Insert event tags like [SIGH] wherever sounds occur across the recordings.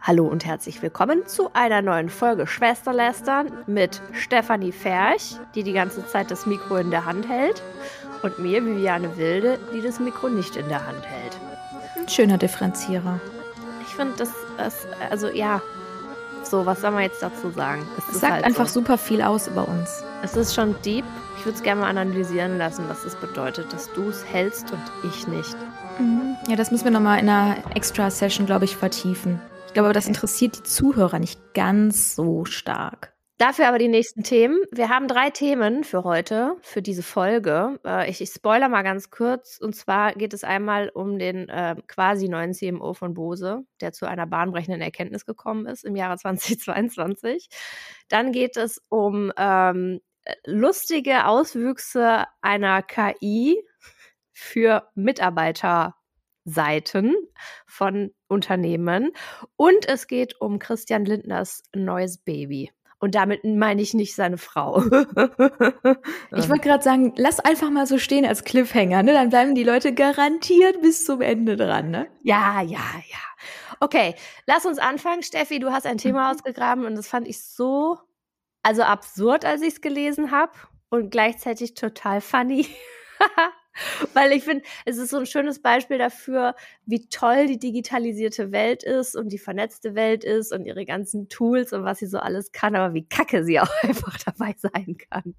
Hallo und herzlich willkommen zu einer neuen Folge Schwesterlästern mit Stefanie Ferch, die die ganze Zeit das Mikro in der Hand hält, und mir, Viviane Wilde, die das Mikro nicht in der Hand hält. Ein schöner Differenzierer. Ich finde, das, das, also ja, so, was soll man jetzt dazu sagen? Es, es sagt halt einfach so. super viel aus über uns. Es ist schon deep. Ich würde es gerne mal analysieren lassen, was es bedeutet, dass du es hältst und ich nicht. Mhm. Ja, das müssen wir nochmal in einer Extra-Session, glaube ich, vertiefen. Glaube, das interessiert die Zuhörer nicht ganz so stark. Dafür aber die nächsten Themen. Wir haben drei Themen für heute, für diese Folge. Äh, ich, ich spoiler mal ganz kurz. Und zwar geht es einmal um den äh, quasi neuen CMO von Bose, der zu einer bahnbrechenden Erkenntnis gekommen ist im Jahre [LAUGHS] 2022. Dann geht es um ähm, lustige Auswüchse einer KI für Mitarbeiter Seiten von Unternehmen. Und es geht um Christian Lindners neues Baby. Und damit meine ich nicht seine Frau. [LAUGHS] ich wollte gerade sagen, lass einfach mal so stehen als Cliffhanger, ne? Dann bleiben die Leute garantiert bis zum Ende dran, ne? Ja, ja, ja. Okay, lass uns anfangen. Steffi, du hast ein Thema mhm. ausgegraben und das fand ich so, also absurd, als ich es gelesen habe und gleichzeitig total funny. [LAUGHS] [LAUGHS] Weil ich finde, es ist so ein schönes Beispiel dafür, wie toll die digitalisierte Welt ist und die vernetzte Welt ist und ihre ganzen Tools und was sie so alles kann, aber wie kacke sie [LAUGHS] auch einfach dabei sein kann.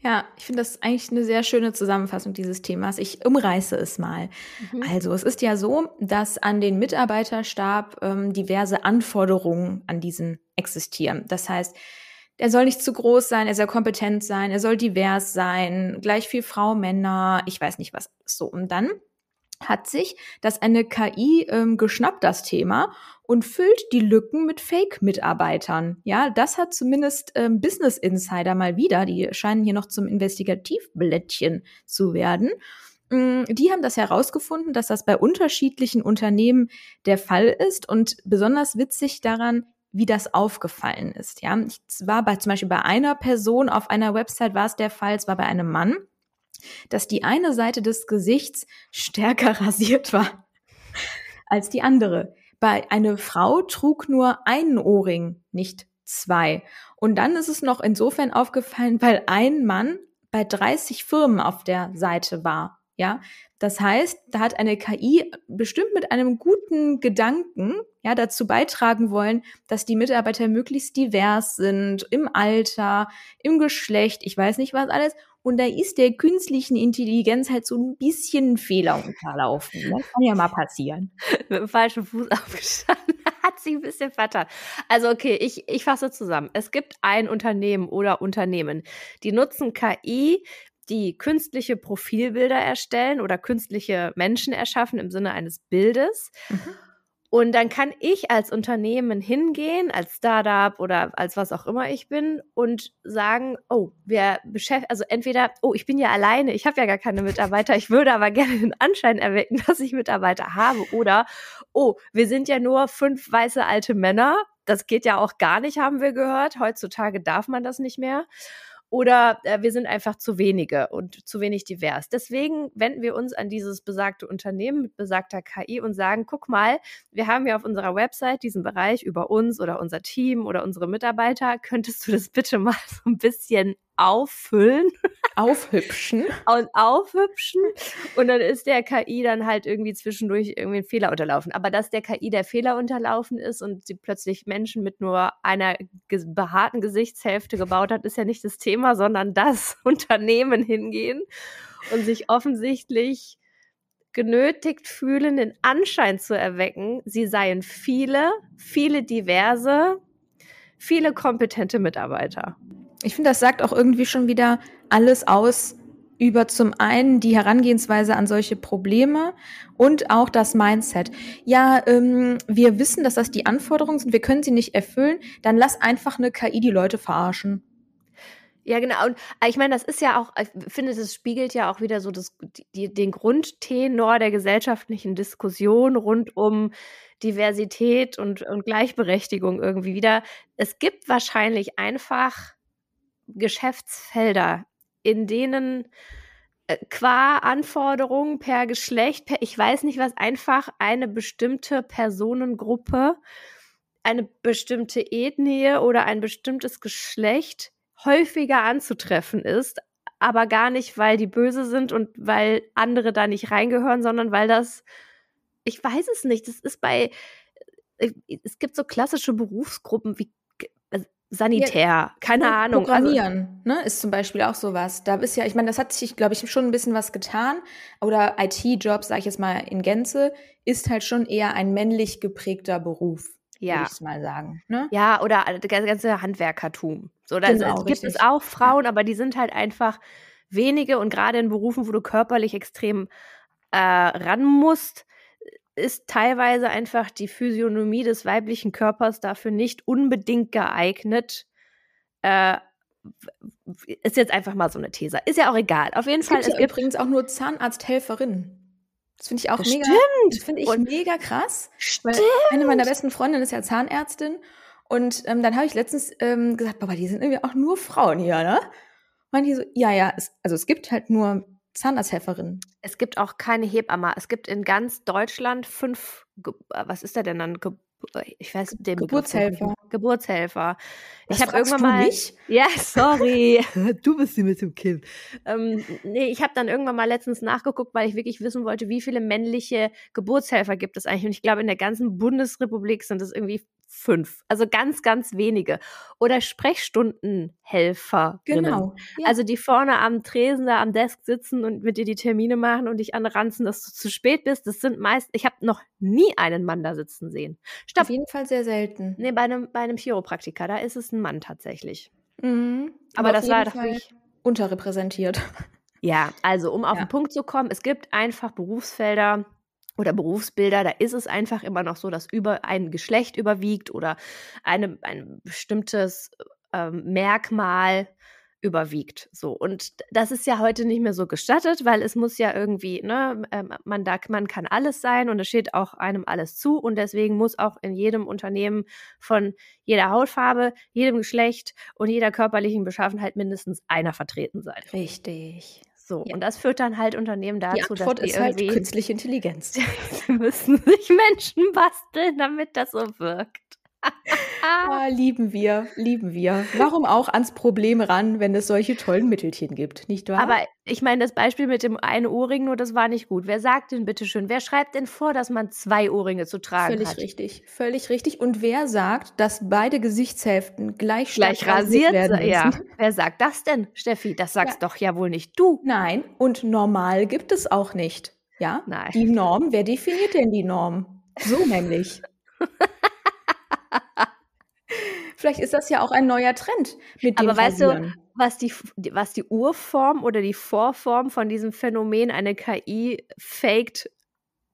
Ja, ich finde das eigentlich eine sehr schöne Zusammenfassung dieses Themas. Ich umreiße es mal. Mhm. Also, es ist ja so, dass an den Mitarbeiterstab ähm, diverse Anforderungen an diesen existieren. Das heißt, er soll nicht zu groß sein, er soll kompetent sein, er soll divers sein, gleich viel Frau, Männer, ich weiß nicht was. So, und dann hat sich das eine KI ähm, geschnappt, das Thema, und füllt die Lücken mit Fake-Mitarbeitern. Ja, das hat zumindest ähm, Business Insider mal wieder, die scheinen hier noch zum Investigativblättchen zu werden. Mm, die haben das herausgefunden, dass das bei unterschiedlichen Unternehmen der Fall ist und besonders witzig daran, wie das aufgefallen ist. Ja, es war bei zum Beispiel bei einer Person auf einer Website war es der Fall, es war bei einem Mann, dass die eine Seite des Gesichts stärker [LAUGHS] rasiert war als die andere. Bei einer Frau trug nur einen Ohrring, nicht zwei. Und dann ist es noch insofern aufgefallen, weil ein Mann bei 30 Firmen auf der Seite war. Ja, das heißt, da hat eine KI bestimmt mit einem guten Gedanken ja dazu beitragen wollen, dass die Mitarbeiter möglichst divers sind im Alter, im Geschlecht, ich weiß nicht was alles. Und da ist der künstlichen Intelligenz halt so ein bisschen Fehler unterlaufen. Das kann ja mal passieren. [LAUGHS] mit dem falschen Fuß [LAUGHS] aufgestanden. Hat sich ein bisschen vertan. Also okay, ich, ich fasse zusammen. Es gibt ein Unternehmen oder Unternehmen, die nutzen KI die künstliche Profilbilder erstellen oder künstliche Menschen erschaffen im Sinne eines Bildes. Mhm. Und dann kann ich als Unternehmen hingehen, als Startup oder als was auch immer ich bin und sagen, oh, wir beschäftigen, also entweder, oh, ich bin ja alleine, ich habe ja gar keine Mitarbeiter, ich würde aber gerne den Anschein erwecken, [LAUGHS] dass ich Mitarbeiter habe. Oder, oh, wir sind ja nur fünf weiße alte Männer. Das geht ja auch gar nicht, haben wir gehört. Heutzutage darf man das nicht mehr oder äh, wir sind einfach zu wenige und zu wenig divers. Deswegen wenden wir uns an dieses besagte Unternehmen mit besagter KI und sagen, guck mal, wir haben ja auf unserer Website diesen Bereich über uns oder unser Team oder unsere Mitarbeiter. Könntest du das bitte mal [LAUGHS] so ein bisschen auffüllen. Aufhübschen. [LAUGHS] und aufhübschen. Und dann ist der KI dann halt irgendwie zwischendurch irgendwie ein Fehler unterlaufen. Aber dass der KI der Fehler unterlaufen ist und sie plötzlich Menschen mit nur einer behaarten Gesichtshälfte gebaut hat, ist ja nicht das Thema, sondern das [LAUGHS] Unternehmen hingehen und sich offensichtlich genötigt fühlen, den Anschein zu erwecken, sie seien viele, viele diverse, viele kompetente Mitarbeiter. Ich finde, das sagt auch irgendwie schon wieder alles aus über zum einen die Herangehensweise an solche Probleme und auch das Mindset. Ja, ähm, wir wissen, dass das die Anforderungen sind, wir können sie nicht erfüllen, dann lass einfach eine KI die Leute verarschen. Ja, genau. Und äh, ich meine, das ist ja auch, ich finde, das spiegelt ja auch wieder so das, die, den Grundtenor der gesellschaftlichen Diskussion rund um Diversität und, und Gleichberechtigung irgendwie wieder. Es gibt wahrscheinlich einfach Geschäftsfelder, in denen äh, qua Anforderungen per Geschlecht, per ich weiß nicht was, einfach eine bestimmte Personengruppe eine bestimmte Ethnie oder ein bestimmtes Geschlecht häufiger anzutreffen ist, aber gar nicht, weil die böse sind und weil andere da nicht reingehören, sondern weil das, ich weiß es nicht, das ist bei, äh, es gibt so klassische Berufsgruppen wie Sanitär, ja, keine Ahnung. Also Programmieren, also, ne, ist zum Beispiel auch sowas. Da ist ja, ich meine, das hat sich, glaube ich, schon ein bisschen was getan. Oder IT-Jobs, sage ich jetzt mal in Gänze, ist halt schon eher ein männlich geprägter Beruf ja. würde ich mal sagen. Ne? Ja, oder das ganze Handwerkertum. So, da genau, gibt es auch Frauen, ja. aber die sind halt einfach wenige und gerade in Berufen, wo du körperlich extrem äh, ran musst, ist teilweise einfach die Physiognomie des weiblichen Körpers dafür nicht unbedingt geeignet. Äh, ist jetzt einfach mal so eine These. Ist ja auch egal. Auf jeden es Fall. Gibt es gibt übrigens auch nur Zahnarzthelferinnen. Das finde ich auch das mega. Stimmt. finde ich und mega krass. Stimmt. eine meiner besten Freundinnen ist ja Zahnärztin. Und ähm, dann habe ich letztens ähm, gesagt, Papa, die sind irgendwie auch nur Frauen hier, ne? Und die so, ja, ja, es, also es gibt halt nur Zahnarzthelferinnen. Es gibt auch keine Hebamme. Es gibt in ganz Deutschland fünf, was ist da denn dann? ich weiß den Geburtshelfer. Geburtshelfer. Was ich habe irgendwann mal. Mich? Ja, [LAUGHS] sorry. [LAUGHS] du bist sie mit dem Kind. Ähm, nee, ich habe dann irgendwann mal letztens nachgeguckt, weil ich wirklich wissen wollte, wie viele männliche Geburtshelfer gibt es eigentlich. Und ich glaube, in der ganzen Bundesrepublik sind es irgendwie fünf. Also ganz, ganz wenige. Oder Sprechstundenhelfer. Genau. Ja. Also die vorne am Tresen da am Desk sitzen und mit dir die Termine machen und dich anranzen, dass du zu spät bist. Das sind meist, ich habe noch nie einen Mann da sitzen sehen. Stopp. Auf jeden Fall sehr selten. Nee, bei einem, bei einem Chiropraktiker, da ist es ein Mann tatsächlich. Mhm. Aber, Aber das war doch wirklich unterrepräsentiert. Ja, also um auf ja. den Punkt zu kommen, es gibt einfach Berufsfelder, oder Berufsbilder, da ist es einfach immer noch so, dass über ein Geschlecht überwiegt oder eine, ein bestimmtes ähm, Merkmal überwiegt. So. Und das ist ja heute nicht mehr so gestattet, weil es muss ja irgendwie, ne, ähm, man, da, man kann alles sein und es steht auch einem alles zu. Und deswegen muss auch in jedem Unternehmen von jeder Hautfarbe, jedem Geschlecht und jeder körperlichen Beschaffenheit mindestens einer vertreten sein. Richtig. So, ja. und das führt dann halt Unternehmen dazu, die dass die ist halt künstliche Intelligenz. [LAUGHS] die müssen sich Menschen basteln, damit das so wirkt ah, lieben wir, lieben wir. Warum auch ans Problem ran, wenn es solche tollen Mittelchen gibt, nicht wahr? Aber ich meine, das Beispiel mit dem einen Ohrring, nur das war nicht gut. Wer sagt denn bitte schön? Wer schreibt denn vor, dass man zwei Ohrringe zu tragen völlig hat? Völlig richtig, völlig richtig. Und wer sagt, dass beide Gesichtshälften gleich, gleich rasiert werden müssen? Ja. Wer sagt das denn, Steffi? Das sagst ja. doch ja wohl nicht du. Nein, und normal gibt es auch nicht. Ja? Nein. Die Norm, wer definiert denn die Norm? So nämlich. [LAUGHS] Vielleicht ist das ja auch ein neuer Trend mit dem Aber weißt du, was die, was die Urform oder die Vorform von diesem Phänomen eine KI faked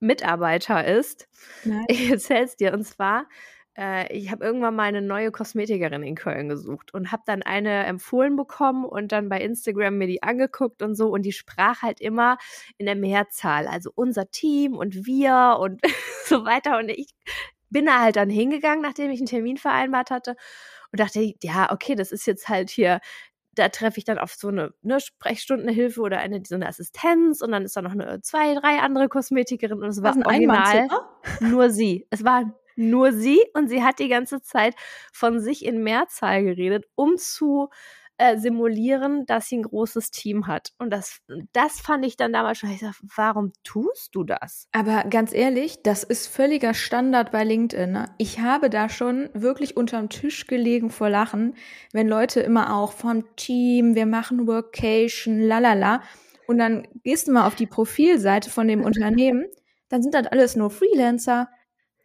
Mitarbeiter ist? Nein. [LAUGHS] Ich erzähl's dir. Und zwar, äh, ich habe irgendwann mal eine neue Kosmetikerin in Köln gesucht und habe dann eine empfohlen bekommen und dann bei Instagram mir die angeguckt und so. Und die sprach halt immer in der Mehrzahl. Also unser Team und wir und [LAUGHS] so weiter. Und ich bin da halt dann hingegangen, nachdem ich einen Termin vereinbart hatte und dachte, ja, okay, das ist jetzt halt hier da treffe ich dann auf so eine ne, Sprechstundenhilfe oder eine so eine Assistenz und dann ist da noch eine zwei, drei andere Kosmetikerinnen und es war original nur sie. Es war nur sie und sie hat die ganze Zeit von sich in Mehrzahl geredet, um zu äh, simulieren, dass sie ein großes Team hat. Und das, das fand ich dann damals schon, ich sag, warum tust du das? Aber ganz ehrlich, das ist völliger Standard bei LinkedIn. Ne? Ich habe da schon wirklich unterm Tisch gelegen vor Lachen, wenn Leute immer auch vom Team, wir machen Workation, lalala. Und dann gehst du mal auf die Profilseite von dem Unternehmen, [LAUGHS] dann sind das alles nur Freelancer.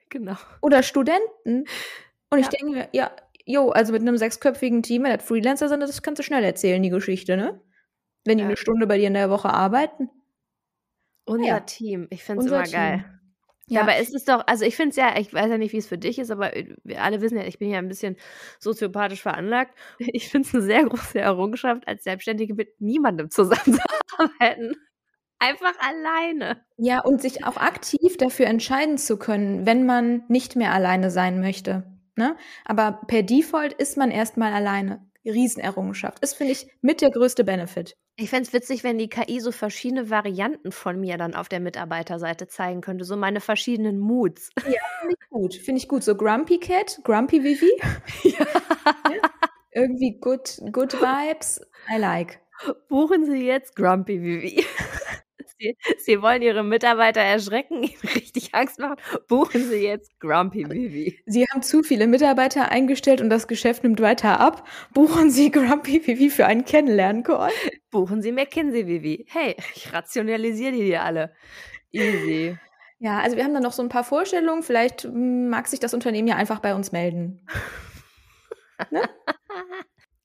Genau. Oder Studenten. Und ja. ich denke, ja, jo, also mit einem sechsköpfigen Team, wenn das Freelancer sind, das kannst du schnell erzählen, die Geschichte, ne? Wenn die ja. eine Stunde bei dir in der Woche arbeiten. Unser ja. Team, ich finde es immer Team. geil. Ja, aber es ist doch, also ich finde es ja, ich weiß ja nicht, wie es für dich ist, aber wir alle wissen ja, ich bin ja ein bisschen soziopathisch veranlagt. [LAUGHS] Ich finde es eine sehr große Errungenschaft, als Selbstständige mit niemandem zusammenzuarbeiten. [LAUGHS] Einfach alleine. Ja, und sich auch aktiv dafür entscheiden zu können, wenn man nicht mehr alleine sein möchte. Ne? Aber per Default ist man erstmal alleine. Riesenerrungenschaft. Ist, finde ich, mit der größte Benefit. Ich fände es witzig, wenn die KI so verschiedene Varianten von mir dann auf der Mitarbeiterseite zeigen könnte, so meine verschiedenen Moods. Ja, finde ich gut. Finde ich gut. So Grumpy Cat, Grumpy Vivi. Ja. [LAUGHS] ja. Irgendwie good, good vibes. I like. Buchen Sie jetzt Grumpy Vivi. [LAUGHS] Sie, Sie, wollen Ihre Mitarbeiter erschrecken, [LAUGHS] ihnen richtig Angst machen. Buchen Sie jetzt Grumpy Vivi. Sie haben zu viele Mitarbeiter eingestellt und das Geschäft nimmt weiter ab. Buchen Sie [LAUGHS] Grumpy Vivi für einen Kennenlernen-Call. Buchen Sie McKinsey Vivi. Hey, ich rationalisiere die hier alle. Easy. Ja, also wir haben da noch so ein paar Vorstellungen. Vielleicht hm, mag sich das Unternehmen ja einfach bei uns melden. [LAUGHS] ne?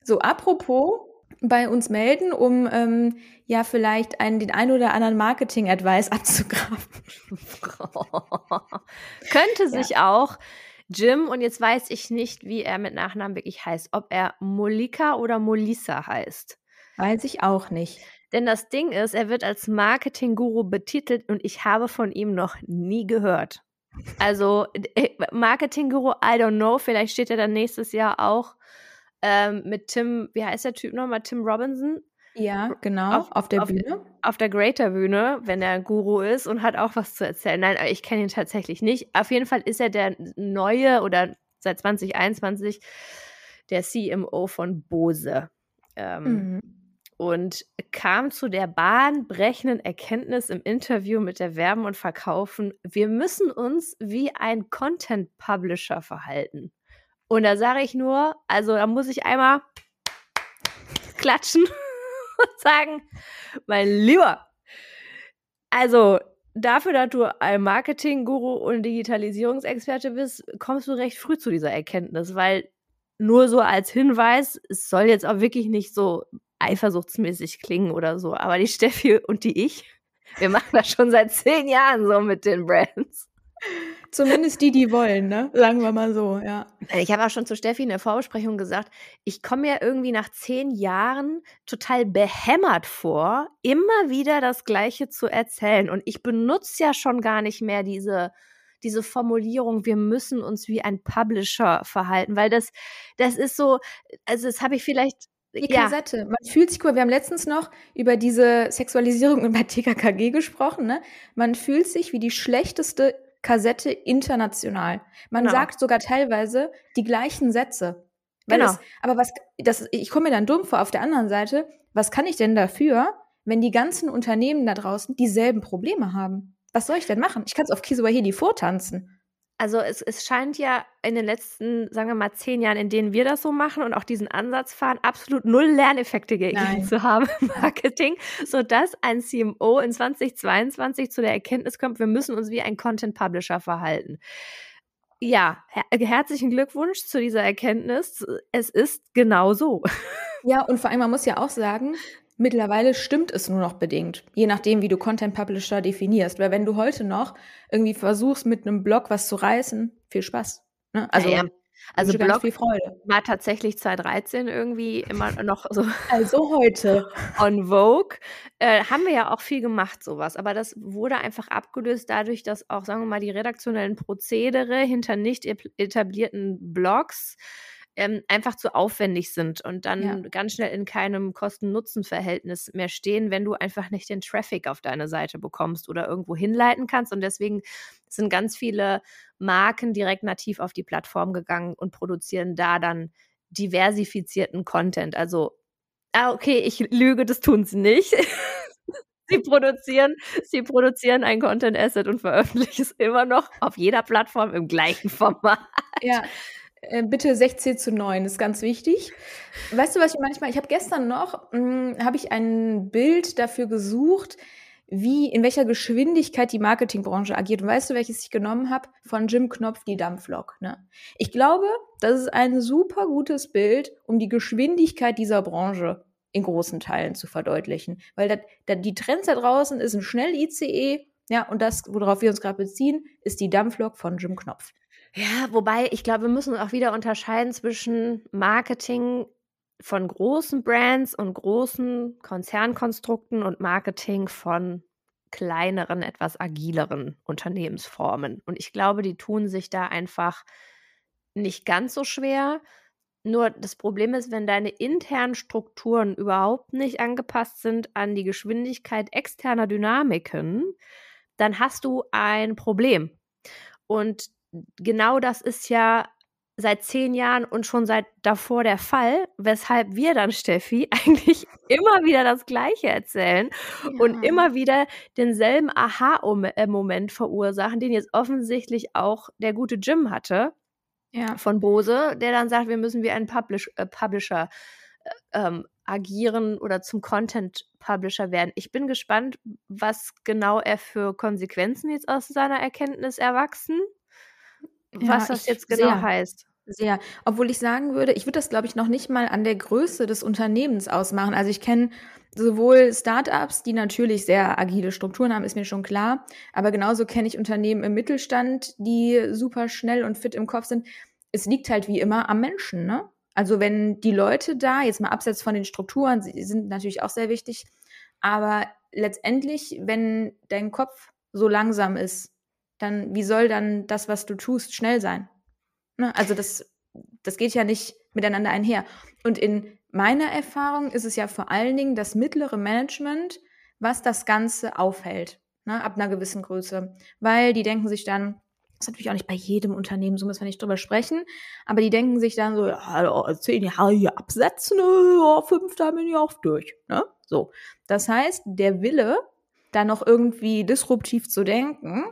So, apropos bei uns melden, um ähm, ja vielleicht einen, den ein oder anderen Marketing-Advice [LAUGHS] abzugraben. [LAUGHS] Könnte sich ja. auch Jim, und jetzt weiß ich nicht, wie er mit Nachnamen wirklich heißt, ob er Molika oder Molisa heißt. Weiß ich auch nicht. Denn das Ding ist, er wird als Marketing-Guru betitelt und ich habe von ihm noch nie gehört. Also äh, Marketing-Guru, I don't know, vielleicht steht er dann nächstes Jahr auch ähm, mit Tim, wie heißt der Typ nochmal? Tim Robinson. Ja, genau, auf, auf der auf, Bühne. Auf der Greater Bühne, wenn er Guru ist und hat auch was zu erzählen. Nein, ich kenne ihn tatsächlich nicht. Auf jeden Fall ist er der neue oder seit 2021 der CMO von Bose. Ähm, mhm. Und kam zu der bahnbrechenden Erkenntnis im Interview mit der Werben und Verkaufen, wir müssen uns wie ein Content Publisher verhalten. Und da sage ich nur, also da muss ich einmal klatschen [LAUGHS] und sagen, mein Lieber, also dafür, dass du ein Marketing-Guru und Digitalisierungsexperte bist, kommst du recht früh zu dieser Erkenntnis, weil nur so als Hinweis, es soll jetzt auch wirklich nicht so eifersuchtsmäßig klingen oder so, aber die Steffi und die ich, wir machen das schon seit zehn Jahren so mit den Brands. Zumindest die, die wollen, ne? Sagen wir mal so, ja. Ich habe auch schon zu Steffi in der Vorbesprechung gesagt, ich komme ja irgendwie nach zehn Jahren total behämmert vor, immer wieder das Gleiche zu erzählen. Und ich benutze ja schon gar nicht mehr diese, diese Formulierung, wir müssen uns wie ein Publisher verhalten, weil das, das ist so, also das habe ich vielleicht die Kassette. Ja. Man fühlt sich cool. Wir haben letztens noch über diese Sexualisierung [LAUGHS] bei TKKG gesprochen. Ne? Man fühlt sich wie die schlechteste Kassette international. Man genau. sagt sogar teilweise die gleichen Sätze. Genau. Es, aber was, das, ich komme mir dann dumm vor. Auf der anderen Seite, was kann ich denn dafür, wenn die ganzen Unternehmen da draußen dieselben Probleme haben? Was soll ich denn machen? Ich kann es auf Kiswahili vortanzen. Also es, es scheint ja in den letzten, sagen wir mal, zehn Jahren, in denen wir das so machen und auch diesen Ansatz fahren, absolut null Lerneffekte gegeben zu haben im Marketing, sodass ein CMO in 2022 zu der Erkenntnis kommt, wir müssen uns wie ein Content Publisher verhalten. Ja, her herzlichen Glückwunsch zu dieser Erkenntnis. Es ist genau so. Ja, und vor allem, man muss ja auch sagen, Mittlerweile stimmt es nur noch bedingt, je nachdem, wie du Content Publisher definierst. Weil wenn du heute noch irgendwie versuchst, mit einem Blog was zu reißen, viel Spaß. Ne? Also, ja, ja. also Blog viel Freude. war tatsächlich 2013 irgendwie immer noch so. [LAUGHS] Also heute. [LAUGHS] On Vogue. Äh, haben wir ja auch viel gemacht, sowas. Aber das wurde einfach abgelöst dadurch, dass auch, sagen wir mal, die redaktionellen Prozedere hinter nicht etablierten Blogs ähm, einfach zu aufwendig sind und dann ja. ganz schnell in keinem Kosten-Nutzen-Verhältnis mehr stehen, wenn du einfach nicht den Traffic auf deine Seite bekommst oder irgendwo hinleiten kannst. Und deswegen sind ganz viele Marken direkt nativ auf die Plattform gegangen und produzieren da dann diversifizierten Content. Also, ah, okay, ich lüge, das tun sie nicht. [LAUGHS] sie produzieren, sie produzieren ein Content Asset und veröffentlichen es immer noch auf jeder Plattform im gleichen Format. Ja, bitte 16 zu 9 ist ganz wichtig. Weißt du, was ich manchmal, ich habe gestern noch, hm, habe ich ein Bild dafür gesucht, wie, in welcher Geschwindigkeit die Marketingbranche agiert. Und weißt du, welches ich genommen habe? Von Jim Knopf, die Dampflok. Ne? Ich glaube, das ist ein super gutes Bild, um die Geschwindigkeit dieser Branche in großen Teilen zu verdeutlichen. Weil dat, dat, die Trends da draußen ist ein Schnell-ICE, ja, und das, worauf wir uns gerade beziehen, ist die Dampflok von Jim Knopf. Ja, wobei ich glaube, wir müssen auch wieder unterscheiden zwischen Marketing von großen Brands und großen Konzernkonstrukten und Marketing von kleineren, etwas agileren Unternehmensformen. Und ich glaube, die tun sich da einfach nicht ganz so schwer. Nur das Problem ist, wenn deine internen Strukturen überhaupt nicht angepasst sind an die Geschwindigkeit externer Dynamiken, dann hast du ein Problem. Und genau das ist ja seit zehn Jahren und schon seit davor der Fall, weshalb wir dann, Steffi, [LAUGHS] eigentlich immer wieder das Gleiche erzählen ja. und immer wieder denselben Aha-Moment verursachen, den jetzt offensichtlich auch der gute Jim hatte ja. von Bose, der dann sagt, wir müssen wie ein Publish äh, Publisher äh, ähm, agieren oder zum Content Publisher werden. Ich bin gespannt, was genau er für Konsequenzen jetzt aus seiner Erkenntnis erwachsen was das jetzt genau sehr, heißt. Sehr. Obwohl ich sagen würde, ich würde das, glaube ich, noch nicht mal an der Größe des Unternehmens ausmachen. Also ich kenne sowohl Startups, die natürlich sehr agile Strukturen haben, ist mir schon klar. Aber genauso kenne ich Unternehmen im Mittelstand, die super schnell und fit im Kopf sind. Es liegt halt wie immer am Menschen, ne? Also wenn die Leute da, jetzt mal abseits von den Strukturen, sie sind natürlich auch sehr wichtig, aber letztendlich, wenn dein Kopf so langsam ist, dann wie soll dann das, was du tust, schnell sein? Ne? Also das, das geht ja nicht miteinander einher. Und in meiner Erfahrung ist es ja vor allen Dingen das mittlere Management, was das Ganze aufhält, ne? ab einer gewissen Größe. Weil die denken sich dann, das ist natürlich auch nicht bei jedem Unternehmen, so müssen wir nicht drüber sprechen, aber die denken sich dann so, ja, zehn Jahre hier absetzen, ja, fünf, da bin ich auch durch. Ne? So. Das heißt, der Wille, da noch irgendwie disruptiv zu denken,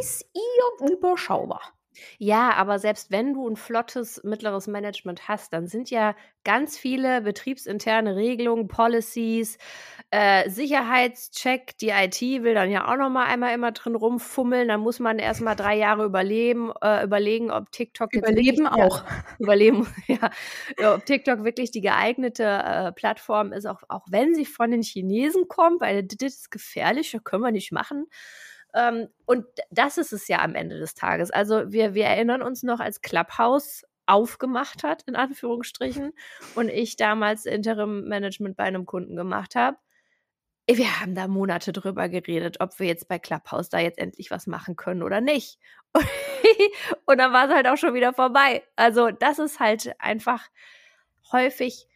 ist eher überschaubar. Ja, aber selbst wenn du ein flottes mittleres Management hast, dann sind ja ganz viele betriebsinterne Regelungen, Policies, äh, Sicherheitscheck. Die IT will dann ja auch noch mal einmal immer drin rumfummeln. Dann muss man erst mal drei Jahre überleben, äh, überlegen, ob TikTok jetzt überleben auch [LAUGHS] [LAUGHS] ja, überleben, ja, ob TikTok wirklich die geeignete äh, Plattform ist, auch auch wenn sie von den Chinesen kommt, weil das ist gefährlich, das können wir nicht machen. Ähm, und das ist es ja am Ende des Tages. Also wir, wir erinnern uns noch, als Clubhouse aufgemacht hat, in Anführungsstrichen, und ich damals Interim-Management bei einem Kunden gemacht habe. Wir haben da Monate drüber geredet, ob wir jetzt bei Clubhouse da jetzt endlich was machen können oder nicht. [LAUGHS] und dann war es halt auch schon wieder vorbei. Also das ist halt einfach häufig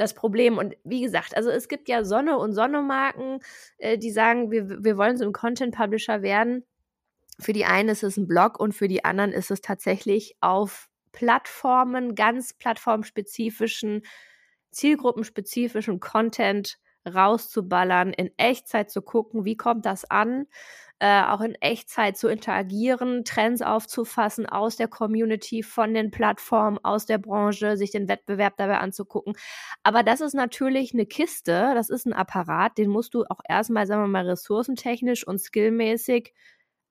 das Problem. Und wie gesagt, also es gibt ja Sonne und Sonne-Marken, äh, die sagen, wir, wir wollen so ein Content-Publisher werden. Für die einen ist es ein Blog und für die anderen ist es tatsächlich auf Plattformen, ganz plattformspezifischen, zielgruppenspezifischen Content rauszuballern, in Echtzeit zu gucken, wie kommt das an, äh, auch in Echtzeit zu interagieren, Trends aufzufassen aus der Community, von den Plattformen, aus der Branche, sich den Wettbewerb dabei anzugucken. Aber das ist natürlich eine Kiste, das ist ein Apparat, den musst du auch erstmal, sagen wir mal, ressourcentechnisch und skillmäßig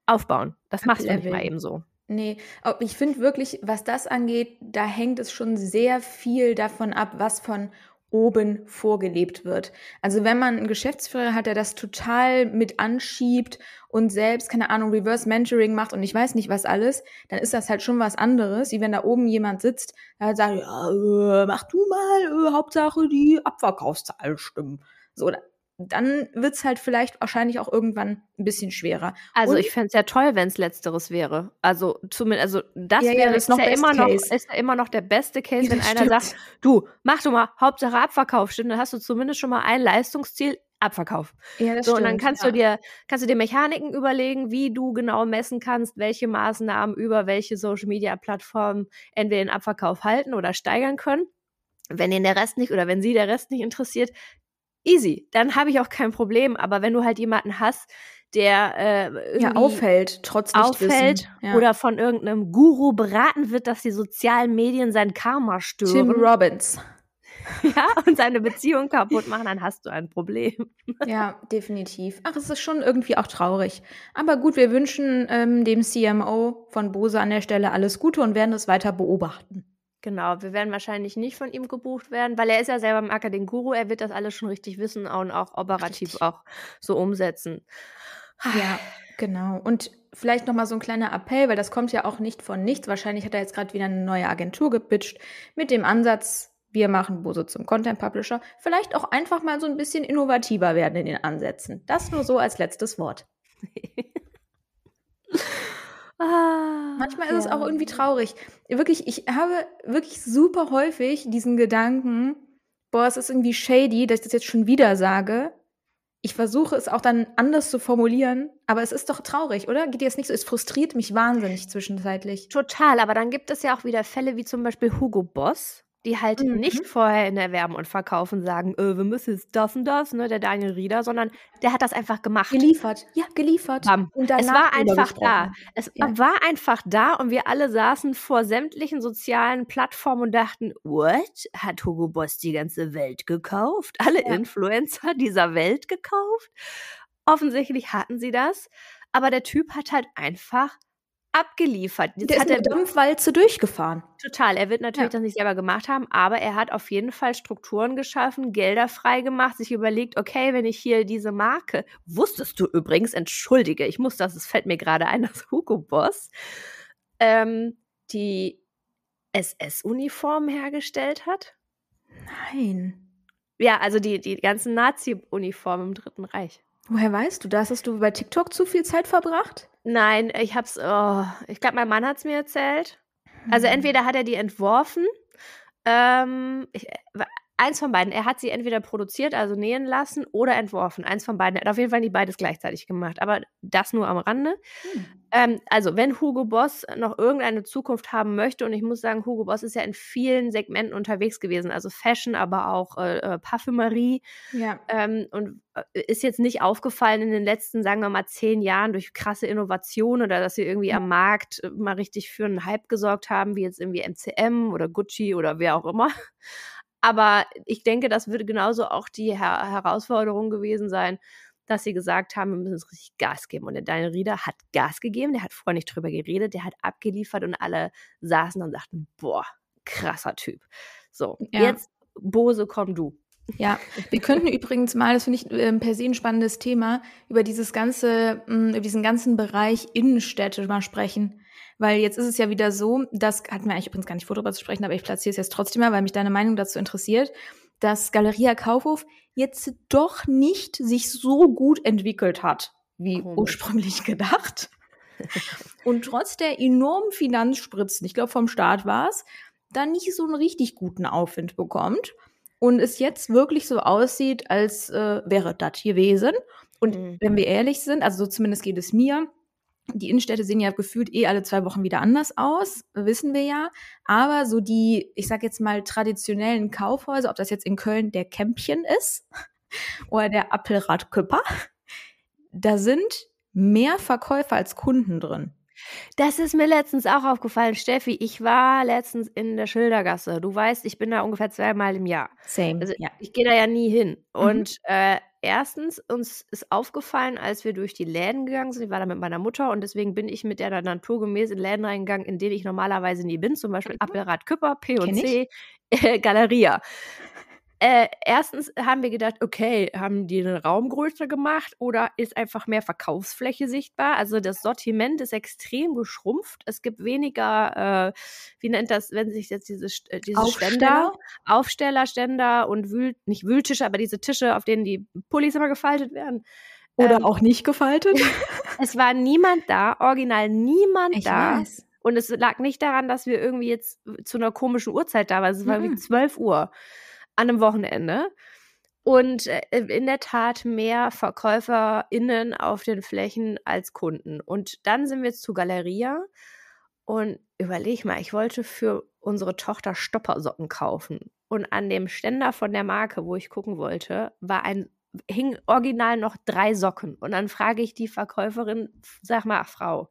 aufbauen. Das machst du nicht mal eben so. Nee, ich finde wirklich, was das angeht, da hängt es schon sehr viel davon ab, was von oben vorgelebt wird. Also wenn man einen Geschäftsführer hat, der das total mit anschiebt und selbst, keine Ahnung, Reverse Mentoring macht und ich weiß nicht was alles, dann ist das halt schon was anderes, wie wenn da oben jemand sitzt, der halt sagt, ja, äh, mach du mal, äh, Hauptsache die Abverkaufszahlen stimmen. So, dann wird's halt vielleicht wahrscheinlich auch irgendwann ein bisschen schwerer. Also und ich fände es ja toll, wenn es letzteres wäre. Also zumindest, also das ja, wäre ja, noch ja immer noch, ist ja immer noch der beste Case, ja, wenn einer stimmt. sagt, du, mach du mal, Hauptsache Abverkauf, stimmt, dann hast du zumindest schon mal ein Leistungsziel, Abverkauf. Ja, das so, stimmt, und dann kannst du dir, kannst du dir Mechaniken überlegen, wie du genau messen kannst, welche Maßnahmen über welche Social Media Plattformen entweder den Abverkauf halten oder steigern können. Wenn den der Rest nicht oder wenn sie der Rest nicht interessiert, easy, dann habe ich auch kein Problem. Aber wenn du halt jemanden hast, der äh, ja auffällt, trotz auffällt ja. oder von irgendeinem Guru beraten wird, dass die sozialen Medien sein Karma stören. Tim Robbins. [LAUGHS] Ja, und seine Beziehung kaputt machen, dann hast du ein Problem. Ja, definitiv. Ach, es ist schon irgendwie auch traurig. Aber gut, wir wünschen ähm, dem CMO von Bose an der Stelle alles Gute und werden es weiter beobachten. Genau, wir werden wahrscheinlich nicht von ihm gebucht werden, weil er ist ja selber im Acker den Guru, er wird das alles schon richtig wissen und auch operativ richtig. auch so umsetzen. Ja, genau. Und vielleicht noch mal so ein kleiner Appell, weil das kommt ja auch nicht von nichts. Wahrscheinlich hat er jetzt gerade wieder eine neue Agentur gepitcht mit dem Ansatz, wir machen Bose zum Content Publisher. Vielleicht auch einfach mal so ein bisschen innovativer werden in den Ansätzen. Das nur so als letztes Wort. [LAUGHS] Ah, Manchmal ist ja. es auch irgendwie traurig. Wirklich, ich habe wirklich super häufig diesen Gedanken, boah, es ist irgendwie shady, dass ich das jetzt schon wieder sage. Ich versuche es auch dann anders zu formulieren, aber es ist doch traurig, oder? Geht dir das nicht so? Es frustriert mich wahnsinnig zwischenzeitlich. Total, aber dann gibt es ja auch wieder Fälle wie zum Beispiel Hugo Boss, die halt mhm. nicht vorher in Erwerben und Verkaufen sagen, äh, wir müssen jetzt das und das, ne, der Daniel Rieder, sondern der hat das einfach gemacht. Geliefert, ja, geliefert. Bam. Und es war einfach da. Es ja. war einfach da und wir alle saßen vor sämtlichen sozialen Plattformen und dachten, what? Hat Hugo Boss die ganze Welt gekauft? Alle ja. Influencer dieser Welt gekauft? Offensichtlich hatten sie das, aber der Typ hat halt einfach abgeliefert. Jetzt der hat ist mit Dampfwalze durchgefahren. Total. Er wird natürlich ja. das nicht selber gemacht haben, aber er hat auf jeden Fall Strukturen geschaffen, Gelder freigemacht, sich überlegt, okay, wenn ich hier diese Marke, wusstest du übrigens, entschuldige, ich muss das, es fällt mir gerade ein, [LAUGHS] das Hugo Boss, ähm, die SS-Uniform hergestellt hat? Nein. Ja, also die, die ganzen Nazi-Uniformen im Dritten Reich. Woher weißt du das? Hast du bei TikTok zu viel Zeit verbracht? Nein, ich hab's, oh, ich glaube, mein Mann hat's mir erzählt. Also hm. entweder hat er die entworfen, ähm, ich, eins von beiden. Er hat sie entweder produziert, also nähen lassen, oder entworfen. Eins von beiden. Er hat auf jeden Fall nicht beides gleichzeitig gemacht. Aber das nur am Rande. Hm. Ähm, also, wenn Hugo Boss noch irgendeine Zukunft haben möchte, und ich muss sagen, Hugo Boss ist ja in vielen Segmenten unterwegs gewesen, also Fashion, aber auch äh, äh Parfümerie. Ja. Ähm, und äh, ist jetzt nicht aufgefallen in den letzten, sagen wir mal, zehn Jahren durch krasse Innovationen oder dass sie irgendwie am Markt äh, mal richtig für einen Hype gesorgt haben, wie jetzt irgendwie MCM oder Gucci oder wer auch immer. Aber ich denke, das würde genauso auch die Her Herausforderung gewesen sein, dass sie gesagt haben, wir müssen es richtig Gas geben. Und der Daniel Rieder hat Gas gegeben, der hat vorher nicht drüber geredet, der hat abgeliefert und alle saßen und sagten, boah, krasser Typ. So, ja. jetzt Bose, komm du. Ja, wir könnten übrigens mal, das finde ich äh, per se ein spannendes Thema, über dieses ganze, mh, hm, über diesen ganzen Bereich Innenstädte mal sprechen. Weil jetzt ist es ja wieder so, das hatten wir eigentlich übrigens gar nicht vor, darüber zu sprechen, aber ich platziere es jetzt trotzdem mal, weil mich deine Meinung dazu interessiert, dass Galeria Kaufhof jetzt doch nicht sich so gut entwickelt hat, wie Komisch. ursprünglich gedacht. Und trotz der enormen Finanzspritzen, ich glaube vom Staat war es, dann nicht so einen richtig guten Aufwind bekommt und es jetzt wirklich so aussieht, als äh, wäre das gewesen. Und mhm. wenn wir ehrlich sind, also so zumindest geht es mir, die Innenstädte sehen ja gefühlt eh alle zwei Wochen wieder anders aus, wissen wir ja. Aber so die, ich sag jetzt mal, traditionellen Kaufhäuser, ob das jetzt in Köln der Kämpchen ist [LAUGHS] oder der Appelrad-Küpper, da sind mehr Verkäufer als Kunden drin. Das ist mir letztens auch aufgefallen, Steffi. Ich war letztens in der Schildergasse. Du weißt, ich bin da ungefähr zweimal im Jahr. Same. Also ja. ich gehe da ja nie hin. Mhm. Und äh, erstens, uns ist aufgefallen, als wir durch die Läden gegangen sind, ich war da mit meiner Mutter und deswegen bin ich mit der dann naturgemäß in Läden reingegangen, in denen ich normalerweise nie bin, zum Beispiel mhm. Appelrad Küpper, P&C, äh, [LAUGHS] Galeria äh, erstens haben wir gedacht, okay, haben die den Raum größer gemacht oder ist einfach mehr Verkaufsfläche sichtbar? Also das Sortiment ist extrem geschrumpft. Es gibt weniger, äh, wie nennt das, wenn sich jetzt diese, äh, diese Aufsteller? Ständer, Aufsteller, Ständer und Wühl, nicht Wühltische, aber diese Tische, auf denen die Pullis immer gefaltet werden. Oder ähm, auch nicht gefaltet? [LAUGHS] es war niemand da, original niemand ich da. Weiß. Und es lag nicht daran, dass wir irgendwie jetzt zu einer komischen Uhrzeit da waren. Es war mhm. wie 12 Uhr an einem Wochenende. Und äh, in der Tat mehr VerkäuferInnen auf den Flächen als Kunden. Und dann sind wir zu Galeria und überleg mal, ich wollte für unsere Tochter Stoppersocken kaufen. Und an dem Ständer von der Marke, wo ich gucken wollte, war ein hing original noch drei Socken. Und dann frage ich die Verkäuferin, sag mal, Frau,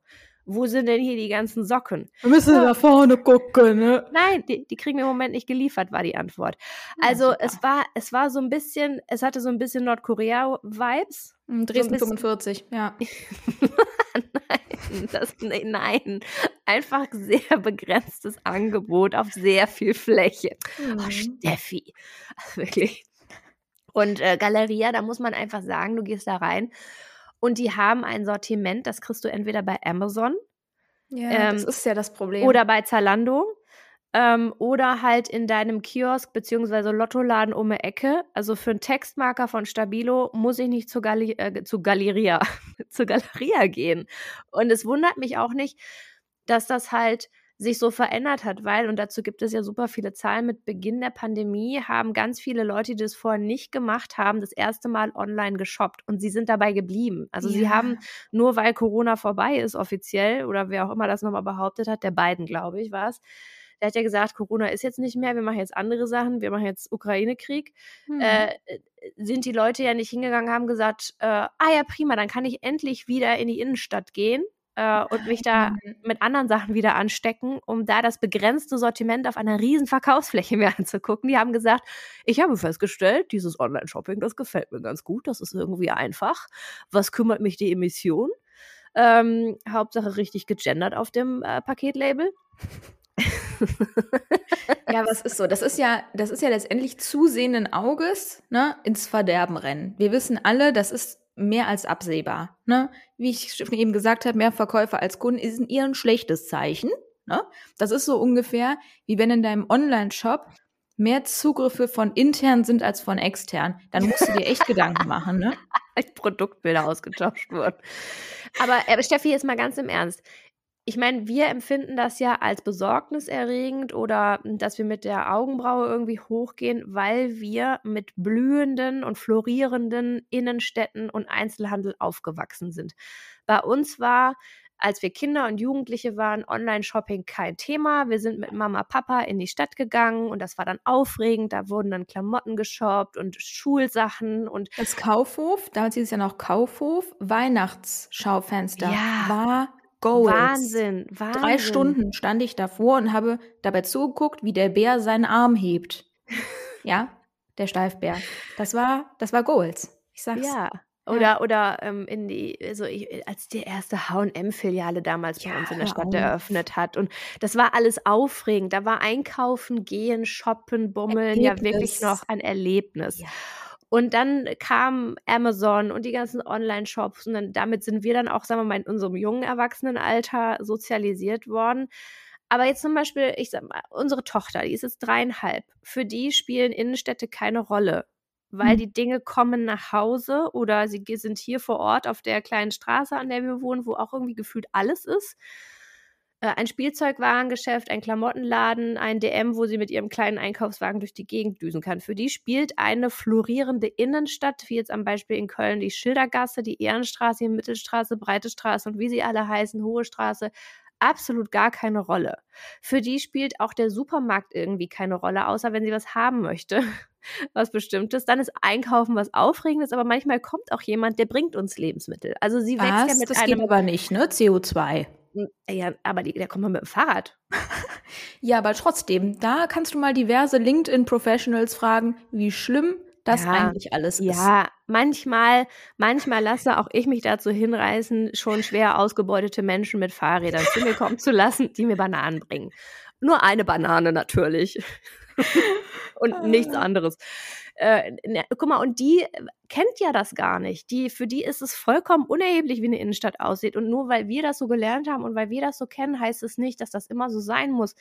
wo sind denn hier die ganzen Socken? Wir müssen ja. da vorne gucken, ne? Nein, die, die, kriegen wir im Moment nicht geliefert, war die Antwort. Also ja, es war, es war so ein bisschen, es hatte so ein bisschen Nordkorea-Vibes. Dresden so 45, ja. [LAUGHS] nein, das, nein, einfach sehr begrenztes Angebot auf sehr viel Fläche. Oh, mhm. Oh, Steffi, wirklich. Und äh, Galeria, da muss man einfach sagen, du gehst da rein und die haben ein Sortiment, das kriegst du entweder bei Amazon. Ja, ähm, das ist ja das Problem. Oder bei Zalando. ähm, oder halt in deinem Kiosk beziehungsweise Lottoladen um die Ecke. Also für einen Textmarker von Stabilo muss ich nicht zu, Gali äh, zu Galeria, [LAUGHS] zu Galeria gehen. Und es wundert mich auch nicht, dass das halt sich so verändert hat, weil, und dazu gibt es ja super viele Zahlen, mit Beginn der Pandemie haben ganz viele Leute, die das vorher nicht gemacht haben, das erste Mal online geshoppt und sie sind dabei geblieben. Also ja. sie haben nur weil Corona vorbei ist offiziell oder wer auch immer das nochmal behauptet hat, der beiden, glaube ich, war es, der hat ja gesagt, Corona ist jetzt nicht mehr, wir machen jetzt andere Sachen, wir machen jetzt Ukraine-Krieg. Mhm. Äh, sind die Leute ja nicht hingegangen, haben gesagt, äh, ah ja, prima, dann kann ich endlich wieder in die Innenstadt gehen äh, und mich da mhm. mit anderen Sachen wieder anstecken, um da das begrenzte Sortiment auf einer riesen Verkaufsfläche [LAUGHS] mir anzugucken. Die haben gesagt, ich habe festgestellt, dieses Online-Shopping, das gefällt mir ganz gut, das ist irgendwie einfach. Was kümmert mich die Emission? Ähm, Hauptsache richtig gegendert auf dem äh, Paketlabel ja, was ist so? Das ist ja, das ist ja letztendlich zusehenden Auges ne, ins Verderben rennen. Wir wissen alle, das ist mehr als absehbar. Ne? Wie ich eben gesagt habe, mehr Verkäufer als Kunden ist eher ein schlechtes Zeichen. Ne? Das ist so ungefähr, wie wenn in deinem Online-Shop mehr Zugriffe von intern sind als von extern. Dann musst du dir echt Gedanken machen, ne? [LAUGHS] Produktbilder ausgetauscht wurden. Aber äh, Steffi, jetzt mal ganz im Ernst ich meine, wir empfinden das ja als besorgniserregend oder dass wir mit der Augenbraue irgendwie hochgehen, weil wir mit blühenden und florierenden Innenstädten und Einzelhandel aufgewachsen sind. Bei uns war als wir Kinder und Jugendliche waren, Online-Shopping kein Thema. Wir sind mit Mama, Papa in die Stadt gegangen und das war dann aufregend. Da wurden dann Klamotten geshoppt und Schulsachen und. Das Kaufhof, damals hieß es ja noch Kaufhof, Weihnachtsschaufenster ja. war Goals. Wahnsinn, Wahnsinn. Drei Stunden stand ich davor und habe dabei zugeguckt, wie der Bär seinen Arm hebt. [LAUGHS] ja, der Steifbär. Das war, das war Goals. Ich sag's. Ja. Oder, ja. oder ähm, in die, also ich, als die erste HM-Filiale damals bei uns in der Stadt eröffnet hat. Und das war alles aufregend. Da war Einkaufen, Gehen, Shoppen, Bummeln Erlebnis. ja wirklich noch ein Erlebnis. Ja. Und dann kam Amazon und die ganzen Online-Shops und dann, damit sind wir dann auch, sagen wir mal, in unserem jungen Erwachsenenalter sozialisiert worden. Aber jetzt zum Beispiel, ich sag mal, unsere Tochter, die ist jetzt dreieinhalb. Für die spielen Innenstädte keine Rolle, weil hm. die Dinge kommen nach Hause oder sie sind hier vor Ort auf der kleinen Straße, an der wir wohnen, wo auch irgendwie gefühlt alles ist. Äh, ein Spielzeugwarengeschäft, ein Klamottenladen, ein DM, wo sie mit ihrem kleinen Einkaufswagen durch die Gegend düsen kann. Für die spielt eine florierende Innenstadt, wie jetzt am Beispiel in Köln die Schildergasse, die Ehrenstraße, die Mittelstraße, Breite Straße und wie sie alle heißen, Hohe Straße, absolut gar keine Rolle. Für die spielt auch der Supermarkt irgendwie keine Rolle, außer wenn sie was haben möchte, [LAUGHS] was Bestimmtes. Dann ist Einkaufen was Aufregendes, aber manchmal kommt auch jemand, der bringt uns Lebensmittel. Also sie wächst was? ja mit das einem. Geht aber nicht, ne? CO2. Hm, ja, aber die, der kommt mal mit dem Fahrrad. [LAUGHS] ja, aber trotzdem, da kannst du mal diverse LinkedIn-Professionals fragen, wie schlimm das ja, eigentlich alles ist. Ja, manchmal, manchmal lasse auch ich mich dazu hinreißen, schon schwer ausgebeutete Menschen mit Fahrrädern zu mir kommen zu lassen, die mir Bananen bringen. Nur eine Banane natürlich. [LAUGHS] und nichts anderes. Äh, ne, guck mal, und die kennt ja das gar nicht. Die, für die ist es vollkommen unerheblich, wie eine Innenstadt aussieht. Und nur weil wir das so gelernt haben und weil wir das so kennen, heißt es nicht, dass das immer so sein muss.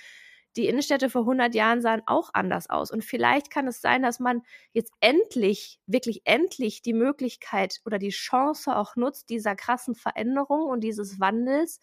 Die Innenstädte vor 100 Jahren sahen auch anders aus. Und vielleicht kann es sein, dass man jetzt endlich, wirklich endlich die Möglichkeit oder die Chance auch nutzt, dieser krassen Veränderung und dieses Wandels,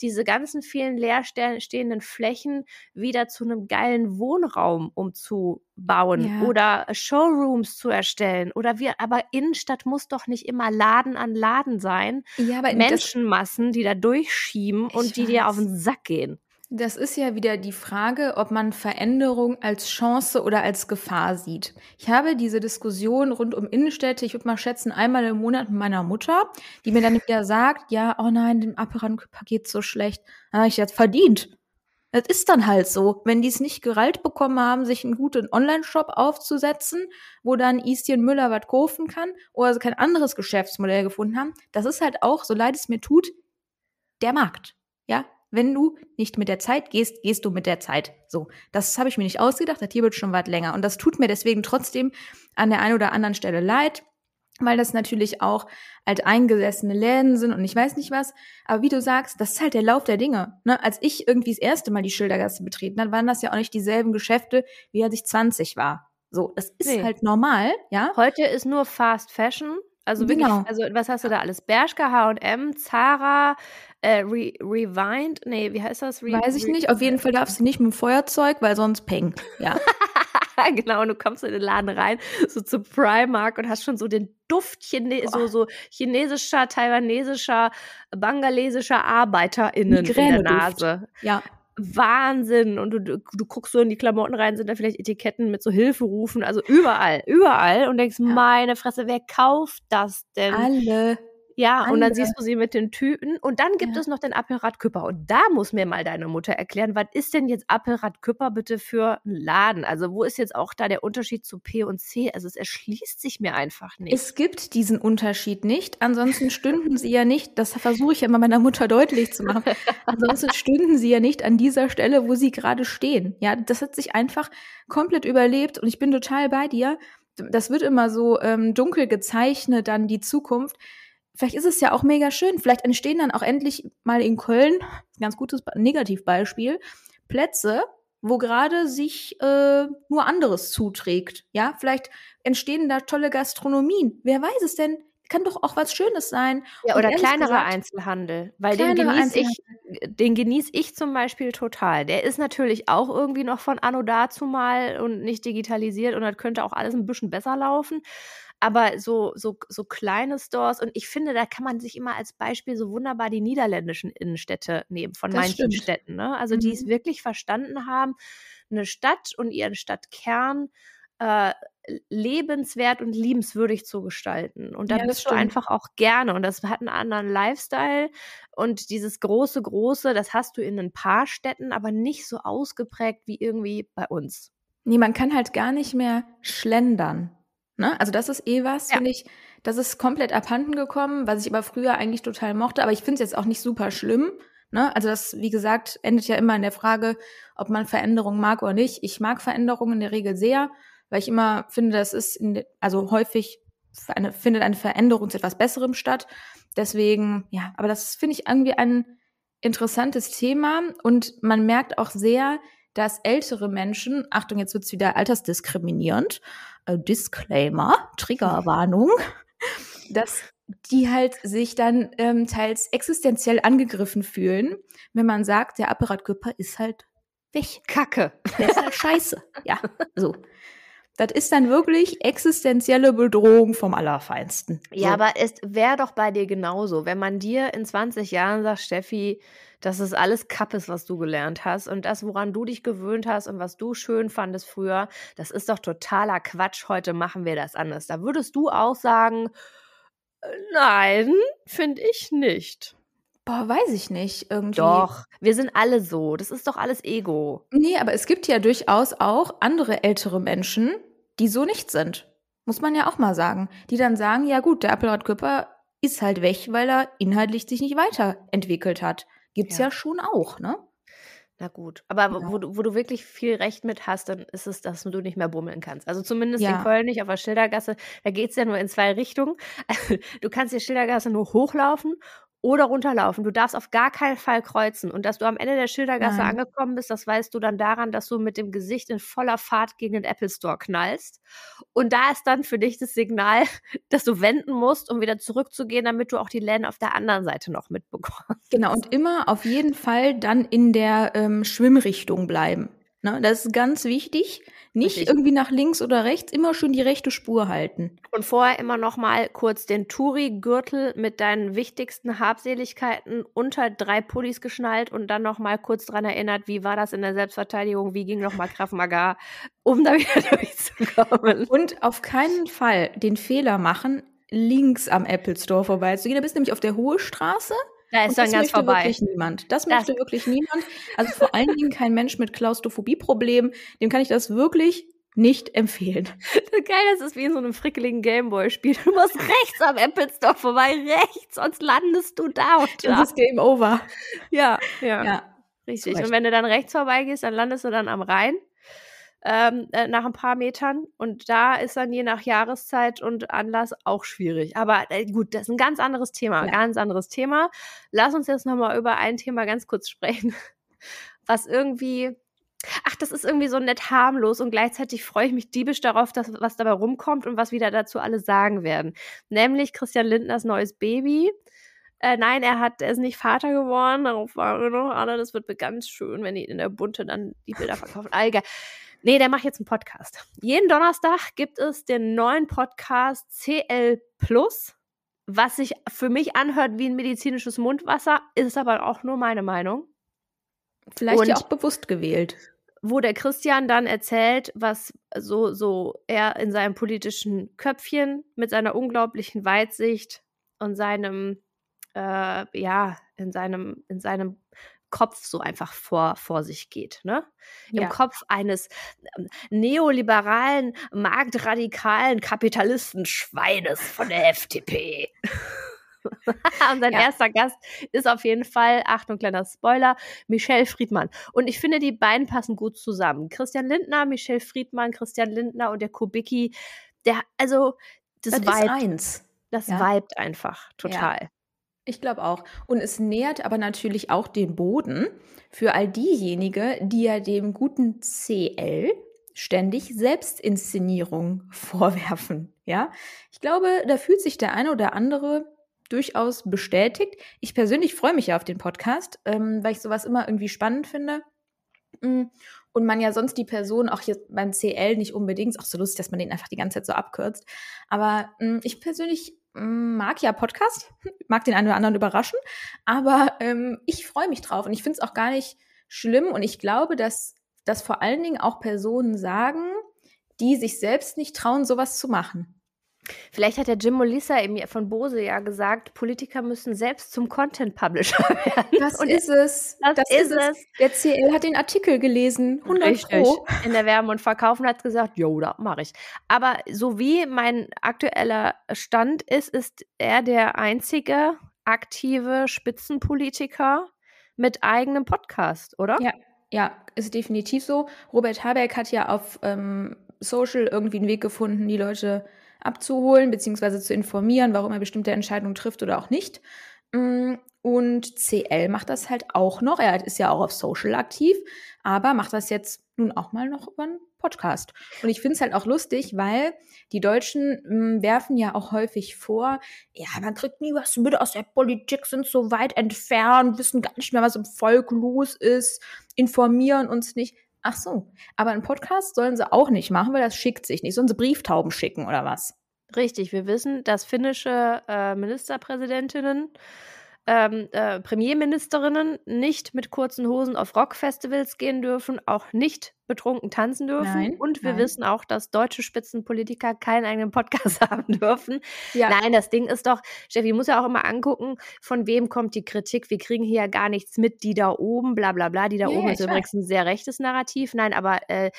diese ganzen vielen leerstehenden Flächen wieder zu einem geilen Wohnraum umzubauen ja. oder Showrooms zu erstellen oder wir, aber Innenstadt muss doch nicht immer Laden an Laden sein. Ja, aber Menschenmassen, die da durchschieben und die weiß. dir auf den Sack gehen. Das ist ja wieder die Frage, ob man Veränderung als Chance oder als Gefahr sieht. Ich habe diese Diskussion rund um Innenstädte, ich würde mal schätzen, einmal im Monat mit meiner Mutter, die mir dann [LAUGHS] wieder sagt, ja, oh nein, dem Aperan-Paket so schlecht. Da habe ich jetzt verdient. Das ist dann halt so. Wenn die es nicht gerallt bekommen haben, sich einen guten Online-Shop aufzusetzen, wo dann Istien Müller was kaufen kann oder sie kein anderes Geschäftsmodell gefunden haben, das ist halt auch, so leid es mir tut, der Markt. Ja, wenn du nicht mit der Zeit gehst, gehst du mit der Zeit. So, das habe ich mir nicht ausgedacht, das hier wird schon weit länger. Und das tut mir deswegen trotzdem an der einen oder anderen Stelle leid. weil das natürlich auch alteingesessene Läden sind und ich weiß nicht was. Aber wie du sagst, das ist halt der Lauf der Dinge. Ne? Als ich irgendwie das erste Mal die Schildergasse betreten habe, waren das ja auch nicht dieselben Geschäfte, wie als ich 20 war. So, das ist nee. halt normal, ja. Heute ist nur Fast Fashion. Also wirklich, genau. also was hast du da alles? Bershka, H&M, Zara, äh, Re Rewind, nee, wie heißt das? Re Weiß ich nicht. Auf jeden Fall darfst du nicht mit dem Feuerzeug, weil sonst peng. Ja. [LAUGHS] genau, und du kommst in den Laden rein, so zu Primark und hast schon so den Duft Chine so, so chinesischer, taiwanesischer, bangalesischer ArbeiterInnen in der Nase. Ja. Wahnsinn. Und du, du, du, guckst so in die Klamotten rein, sind da vielleicht Etiketten mit so Hilferufen, also überall, überall und denkst, ja. meine Fresse, wer kauft das denn? Alle. Ja, Andere. und dann siehst du sie mit den Tüten. Und dann gibt ja. es noch den Appelrad Küpper. Und da muss mir mal deine Mutter erklären, was ist denn jetzt Appelrad Küpper bitte für ein Laden? Also wo ist jetzt auch da der Unterschied zu P und C? Also es erschließt sich mir einfach nicht. Es gibt diesen Unterschied nicht. Ansonsten stünden sie ja nicht, das versuche ich ja immer meiner Mutter deutlich zu machen. Ansonsten stünden sie ja nicht an dieser Stelle, wo sie gerade stehen. Ja, das hat sich einfach komplett überlebt und ich bin total bei dir. Das wird immer so ähm, dunkel gezeichnet, dann die Zukunft vielleicht ist es ja auch mega schön. Vielleicht entstehen dann auch endlich mal in Köln, ein ganz gutes Negativbeispiel, Plätze, wo gerade sich äh, nur anderes zuträgt. Ja, vielleicht entstehen da tolle Gastronomien. Wer weiß es denn? Kann doch auch was Schönes sein. Ja, oder kleinerer gesagt, Einzelhandel. Weil den genieße ich, den genieße ich zum Beispiel total. Der ist natürlich auch irgendwie noch von Anno dazu mal und nicht digitalisiert und das könnte auch alles ein bisschen besser laufen aber so, so, so kleine Stores und ich finde, da kann man sich immer als Beispiel so wunderbar die niederländischen Innenstädte nehmen von das manchen stimmt. Städten, ne? Also mhm. die es mhm. wirklich verstanden haben, eine Stadt und ihren Stadtkern äh, lebenswert und liebenswürdig zu gestalten. Und da ja, bist du einfach auch gerne. Und das hat einen anderen Lifestyle. Und dieses große, große, das hast du in ein paar Städten, aber nicht so ausgeprägt wie irgendwie bei uns. Nee, man kann halt gar nicht mehr schlendern. Ne? Also das ist eh was, ja. finde ich, das ist komplett abhanden gekommen, was ich aber früher eigentlich total mochte, aber ich finde es jetzt auch nicht super schlimm. Ne? Also das, wie gesagt, endet ja immer in der Frage, ob man Veränderungen mag oder nicht. Ich mag Veränderungen in der Regel sehr, weil ich immer finde, das ist in also häufig eine, findet eine Veränderung zu etwas Besserem statt. Deswegen, ja, aber das finde ich irgendwie ein interessantes Thema und man merkt auch sehr, dass ältere Menschen, Achtung, jetzt wird's wieder altersdiskriminierend, Disclaimer, Triggerwarnung, [LAUGHS] dass die halt sich dann ähm, teils existenziell angegriffen fühlen, wenn man sagt, der Apparatkörper ist halt weg. Kacke. Der ist halt scheiße. Ja, [LAUGHS] so. Das ist dann wirklich existenzielle Bedrohung vom Allerfeinsten. So. Ja, aber es wäre doch bei dir genauso, wenn man dir in 20 Jahren sagt, Steffi, dass es alles Kappes, was du gelernt hast und das, woran du dich gewöhnt hast und was du schön fandest früher, das ist doch totaler Quatsch. Heute machen wir das anders. Da würdest du auch sagen, äh, nein, finde ich nicht. Boah, weiß ich nicht. Irgendwie. Doch, wir sind alle so. Das ist doch alles Ego. Nee, aber es gibt ja durchaus auch andere ältere Menschen, die so nicht sind. Muss man ja auch mal sagen. Die dann sagen, ja gut, der Appelrad ist halt weg, weil er inhaltlich sich nicht weiterentwickelt hat. Gibt's ja, ja schon auch, ne? Na gut, aber ja. wo, du, wo du wirklich viel Recht mit hast, dann ist es, dass du nicht mehr bummeln kannst. Also zumindest ja. in Köln nicht auf der Schildergasse, da geht's ja nur in zwei Richtungen. [LAUGHS] Du kannst die Schildergasse nur hochlaufen oder runterlaufen. Du darfst auf gar keinen Fall kreuzen. Und dass du am Ende der Schildergasse Nein. angekommen bist, das weißt du dann daran, dass du mit dem Gesicht in voller Fahrt gegen den Apple Store knallst. Und da ist dann für dich das Signal, [LAUGHS] dass du wenden musst, um wieder zurückzugehen, damit du auch die Läden auf der anderen Seite noch mitbekommst. Genau, und immer auf jeden Fall dann in der ähm, Schwimmrichtung bleiben. Ne? Das ist ganz wichtig. Nicht Richtig. irgendwie nach links oder rechts, immer schön die rechte Spur halten. Und vorher immer noch mal kurz den Touri-Gürtel mit deinen wichtigsten Habseligkeiten unter drei Pullis geschnallt und dann noch mal kurz dran erinnert, wie war das in der Selbstverteidigung, wie ging noch mal Krav Maga, um da wieder [LAUGHS] durchzukommen. Und auf keinen Fall den Fehler machen, links am Apple Store vorbeizugehen. Da bist du nämlich auf der Hohe Straße da ist dann ganz vorbei. Wirklich niemand. Das, das möchte wirklich niemand. Also vor allen Dingen kein Mensch mit Klaustrophobie-Problemen. Dem kann ich das wirklich nicht empfehlen. Geil, [LAUGHS] das ist wie in so einem frickeligen Gameboy-Spiel. Du musst rechts am Apple Store vorbei, rechts, sonst landest du da und da. Das ist Game Over. Ja, ja. ja Richtig. Und wenn du dann rechts vorbeigehst, dann landest du dann am Rhein. Ähm, äh, nach ein paar Metern. Und da ist dann je nach Jahreszeit und Anlass auch schwierig. Aber äh, gut, das ist ein ganz anderes Thema, ja. ganz anderes Thema. Lass uns jetzt nochmal über ein Thema ganz kurz [LAUGHS] sprechen, was irgendwie ach, das ist irgendwie so nett harmlos und gleichzeitig freue ich mich diebisch darauf, dass was dabei rumkommt und was wieder dazu alle sagen werden. Nämlich Christian Lindners neues Baby. Äh, nein, er hat, er ist nicht Vater geworden. Darauf war noch, Anna, das wird ganz schön, wenn die in der Bunte dann die Bilder verkaufen. Egal. Nee, der macht jetzt einen Podcast. Jeden Donnerstag gibt es den neuen Podcast CL Plus, was sich für mich anhört wie ein medizinisches Mundwasser, ist aber auch nur meine Meinung. Vielleicht und ja auch bewusst gewählt. Wo der Christian dann erzählt, was so, so er in seinem politischen Köpfchen mit seiner unglaublichen Weitsicht und seinem, äh, ja, in seinem, in seinem Kopf so einfach vor, vor sich geht. Ne? Im ja. Kopf eines ähm, neoliberalen, marktradikalen Kapitalistenschweines von der FDP. [LAUGHS] und sein ja. erster Gast ist auf jeden Fall, Achtung, kleiner Spoiler, Michelle Friedmann. Und ich finde, die beiden passen gut zusammen. Christian Lindner, Michelle Friedmann, Christian Lindner und der Kubicki, der, also, das, das ist eins. Das ja. vibet einfach total. Ja. Ich glaube auch. Und es nährt aber natürlich auch den Boden für all diejenigen, die ja dem guten CL ständig Selbstinszenierung [LAUGHS] vorwerfen. Ja, ich glaube, da fühlt sich der eine oder andere durchaus bestätigt. Ich persönlich freue mich ja auf den Podcast, ähm, weil ich sowas immer irgendwie spannend finde. Mm, und man ja sonst die Person auch hier beim CL nicht unbedingt, ist auch so lustig, dass man den einfach die ganze Zeit so abkürzt. Aber mh, mm, ich persönlich mag ja Podcast, [LAUGHS] mag den einen oder anderen überraschen, aber ähm, ich freue mich drauf und ich finde es auch gar nicht schlimm und ich glaube, dass das vor allen Dingen auch Personen sagen, die sich selbst nicht trauen, sowas zu machen. Vielleicht hat der Jim Molissa eben von Bose ja gesagt, Politiker müssen selbst zum Content Publisher [LAUGHS] werden. Das und ist es. Das, das ist, es. es. Der CL hat den Artikel gelesen, 100 Richtig. Pro. In der Werbung und Verkaufen hat gesagt, jo, da mache ich. Aber so wie mein aktueller Stand ist, ist er der einzige aktive Spitzenpolitiker mit eigenem Podcast, oder? Ja, ja, ist definitiv so. Robert Habeck hat ja auf ähm, Social irgendwie einen Weg gefunden, die Leute abzuholen bzw. zu informieren, warum er bestimmte Entscheidungen trifft oder auch nicht. Mm, und CL macht das halt auch noch. Er ist ja auch auf Social aktiv, aber macht das jetzt nun auch mal noch über einen Podcast. Und ich finde es halt auch lustig, weil die Deutschen mh, mm, werfen ja auch häufig vor, ja, man kriegt nie was mit aus der Politik, sind so weit entfernt, wissen gar nicht mehr, was im Volk los ist, informieren uns nicht. Ach so, aber einen Podcast sollen sie auch nicht machen, weil das schickt sich nicht. Sollen sie Brieftauben schicken oder was? Richtig, wir wissen, dass finnische äh, Ministerpräsidentinnen ähm, äh, Premierministerinnen nicht mit kurzen Hosen auf Rockfestivals gehen dürfen, auch nicht betrunken tanzen dürfen. Nein, und wir nein. wissen auch, dass deutsche Spitzenpolitiker keinen eigenen Podcast [LAUGHS] haben dürfen. Ja. Nein, das Ding ist doch, Steffi, muss ja auch immer angucken, von wem kommt die Kritik. Wir kriegen hier ja gar nichts mit, die da oben, bla bla bla. Die da yeah, oben ist übrigens ein sehr rechtes Narrativ. Nein, aber äh,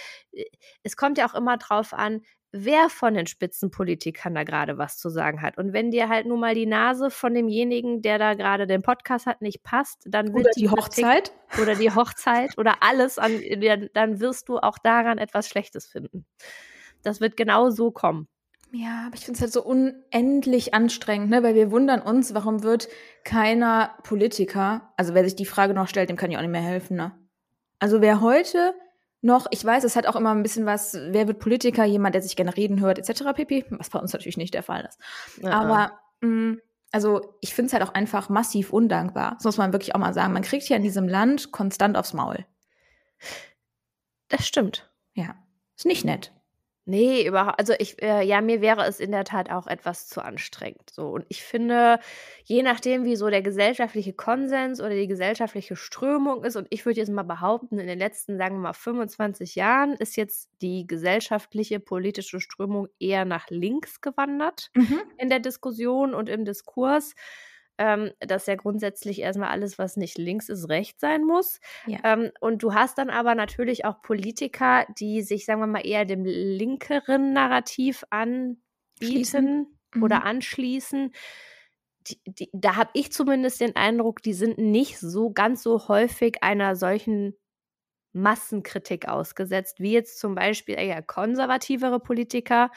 es kommt ja auch immer drauf an, wer von den Spitzenpolitikern da gerade was zu sagen hat. Und wenn dir halt nun mal die Nase von demjenigen, der da gerade den Podcast hat, nicht passt, dann wird oder die, die Hochzeit [LAUGHS] oder die Hochzeit oder alles an, dann wirst du auch daran etwas Schlechtes finden. Das wird genau so kommen. Ja, aber ich finde es halt so unendlich anstrengend, ne? weil wir wundern uns, warum wird keiner Politiker, also wer sich die Frage noch stellt, dem kann ich auch nicht mehr helfen. Ne? Also wer heute noch, ich weiß, es hat auch immer ein bisschen was, wer wird Politiker, jemand, der sich gerne reden hört, etc. pp, was bei uns natürlich nicht der Fall ist. Ja. Aber mh, mm, also ich finde es halt auch einfach massiv undankbar. Das muss man wirklich auch mal sagen. Man kriegt hier in diesem Land konstant aufs Maul. Das stimmt. Ja. Ist nicht nett. Nee, überhaupt. Also ich, äh, ja, mir wäre es in der Tat auch etwas zu anstrengend. So. Und ich finde, je nachdem, wie so der gesellschaftliche Konsens oder die gesellschaftliche Strömung ist, und ich würde jetzt mal behaupten, in den letzten, sagen wir mal, 25 Jahren ist jetzt die gesellschaftliche politische Strömung eher nach links gewandert mhm. in der Diskussion und im Diskurs ähm, dass ja grundsätzlich erstmal alles, was nicht links ist, recht sein muss. Ja. Ähm, und du hast dann aber natürlich auch Politiker, die sich, sagen wir mal, eher dem linkeren Narrativ anbieten mhm. oder anschließen. Die, die, da habe ich zumindest den Eindruck, die sind nicht so ganz so häufig einer solchen Massenkritik ausgesetzt, wie jetzt zum Beispiel eher konservativere Politiker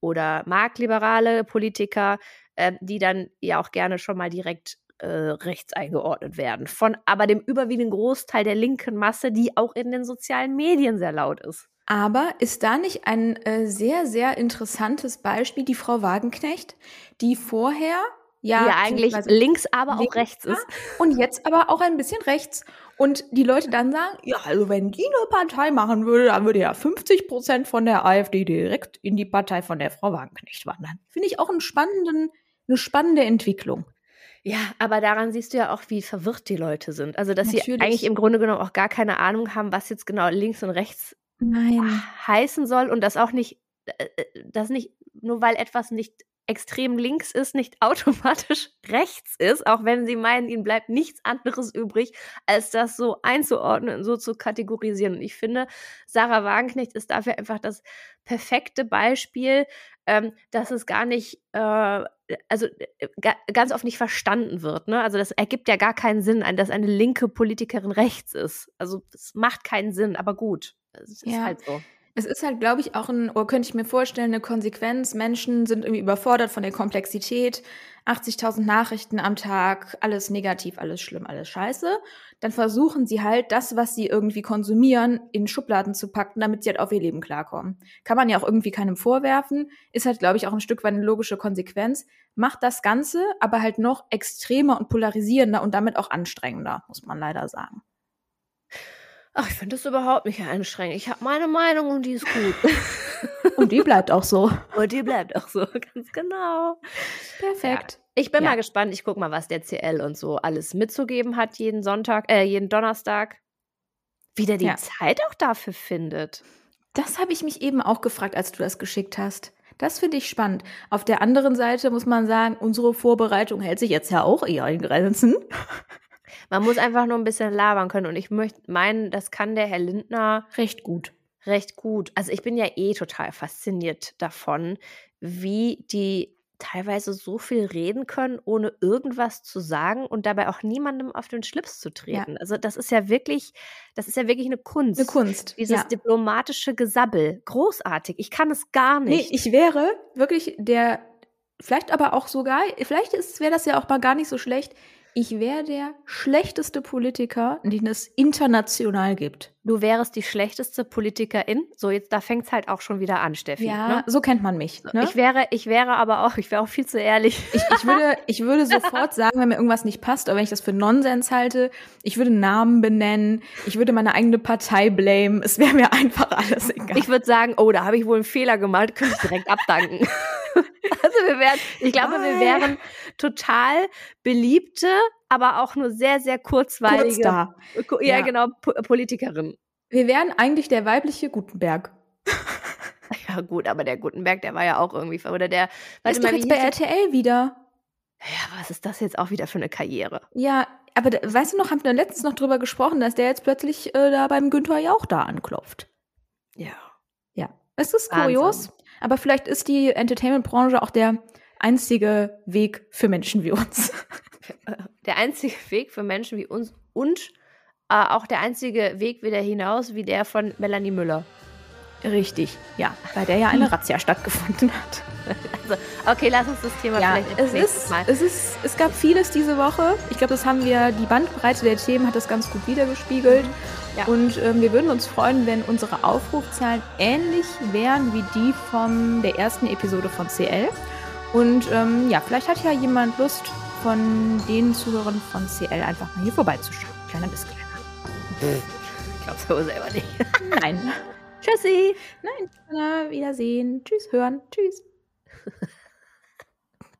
oder marktliberale Politiker, äh, die dann ja auch gerne schon mal direkt äh, rechts eingeordnet werden. Von aber dem überwiegenden Großteil der linken Masse, die auch in den sozialen Medien sehr laut ist. Aber ist da nicht ein äh, sehr, sehr interessantes Beispiel die Frau Wagenknecht, die vorher ja, ja eigentlich links, aber links auch rechts ist. Und jetzt aber auch ein bisschen rechts. Und die Leute dann sagen, ja, also wenn die eine Partei machen würde, dann würde ja 50 Prozent von der AfD direkt in die Partei von der Frau Wagenknecht wandern. Finde ich auch einen spannenden, eine spannende Entwicklung. Ja, aber daran siehst du ja auch, wie verwirrt die Leute sind. Also, dass Natürlich. sie eigentlich im Grunde genommen auch gar keine Ahnung haben, was jetzt genau links und rechts Nein. heißen soll und das auch nicht, äh, äh, das nicht, nur weil etwas nicht extrem links ist, nicht [LAUGHS] automatisch rechts ist, auch wenn sie meinen, ihnen bleibt nichts anderes übrig, als das so einzuordnen und so zu kategorisieren. Und ich finde, Sarah Wagenknecht ist dafür einfach das perfekte Beispiel, ähm, dass es gar nicht, äh, also äh, ganz oft nicht verstanden wird. Ne? Also das ergibt ja gar keinen Sinn, dass eine linke Politikerin rechts ist. Also es macht keinen Sinn, aber gut. Es ist ja. halt so. Es ist halt, glaube ich, auch ein, oder könnte ich mir vorstellen, eine Konsequenz. Menschen sind irgendwie überfordert von der Komplexität. 80.000 Nachrichten am Tag, alles negativ, alles schlimm, alles scheiße. Dann versuchen sie halt, das, was sie irgendwie konsumieren, in Schubladen zu packen, damit sie halt auf ihr Leben klarkommen. Kann man ja auch irgendwie keinem vorwerfen. Ist halt, glaube ich, auch ein Stück weit eine logische Konsequenz. Macht das Ganze aber halt noch extremer und polarisierender und damit auch anstrengender, muss man leider sagen. Ach, ich finde das überhaupt nicht anstrengend. Ich habe meine Meinung und die ist gut. [LAUGHS] und die bleibt auch so. Und die bleibt auch so, ganz genau. Perfekt. Ja. Ich bin ja. mal gespannt. Ich gucke mal, was der CL und so alles mitzugeben hat jeden Sonntag, äh, jeden Donnerstag. Wie der die ja. Zeit auch dafür findet. Das habe ich mich eben auch gefragt, als du das geschickt hast. Das finde ich spannend. Auf der anderen Seite muss man sagen, unsere Vorbereitung hält sich jetzt ja auch eher in Grenzen. Man muss einfach nur ein bisschen labern können. Und ich möchte meinen, das kann der Herr Lindner recht gut. Recht gut. Also ich bin ja eh total fasziniert davon, wie die teilweise so viel reden können, ohne irgendwas zu sagen und dabei auch niemandem auf den Schlips zu treten. Ja. Also das ist ja wirklich, das ist ja wirklich eine Kunst. Eine Kunst. Dieses ja. diplomatische Gesabbel. Großartig. Ich kann es gar nicht. Nee, ich wäre wirklich der, vielleicht aber auch sogar, vielleicht wäre das ja auch mal gar nicht so schlecht, ich wäre der schlechteste Politiker, den es international gibt. Du wärst die schlechteste Politikerin. So, jetzt da fängt es halt auch schon wieder an, Steffi. Ja, ne? so kennt man mich. Ne? Ich wäre, ich wäre aber auch, ich wäre auch viel zu ehrlich. Ich, ich, [LAUGHS] würde, ich würde sofort sagen, wenn mir irgendwas nicht passt oder wenn ich das für Nonsens halte, ich würde Namen benennen, ich würde meine eigene Partei blamen. Es wäre mir einfach alles egal. Ich würde sagen, oh, da habe ich wohl einen Fehler gemacht, könnte ich direkt abdanken. [LAUGHS] also wir wären, ich glaube, wir wären total beliebte, aber auch nur sehr, sehr kurzweilige. Kurz da. Ja, ja. genau, P Politikerin. Wir wären eigentlich der weibliche Gutenberg. [LAUGHS] ja, gut, aber der Gutenberg, der war ja auch irgendwie, oder der, warte ist mal, doch jetzt bei RTL wieder. Ja, was ist das jetzt auch wieder für eine Karriere? Ja, aber da, weißt du noch, haben wir letztens noch drüber gesprochen, dass der jetzt plötzlich äh, da beim Günther ja auch da anklopft. Ja. Ja. Es ist Wahnsinn. kurios, aber vielleicht ist die Entertainment-Branche auch der einzige Weg für Menschen wie uns. [LAUGHS] [LAUGHS] Der einzige Weg für Menschen wie uns und äh, auch der einzige Weg wieder hinaus wie der von Melanie Müller. Richtig, ja, bei der ja eine Razzia stattgefunden hat. Also, okay, lass uns das Thema ja, vielleicht es ist, Mal. Es, ist, es gab vieles diese Woche. Ich glaube, das haben wir, die Bandbreite der Themen hat das ganz gut wiedergespiegelt. Ja. Und ähm, wir würden uns freuen, wenn unsere Aufrufzahlen ähnlich wären wie die von der ersten Episode von CL. Und ähm, ja, vielleicht hat ja jemand Lust, von den Zuhörern von CL einfach mal hier vorbeizuschauen. Kleiner Disclaimer. Ich glaube so selber nicht. [LAUGHS] Nein. Tschüssi. Nein, Wiedersehen. Tschüss, hören. Tschüss.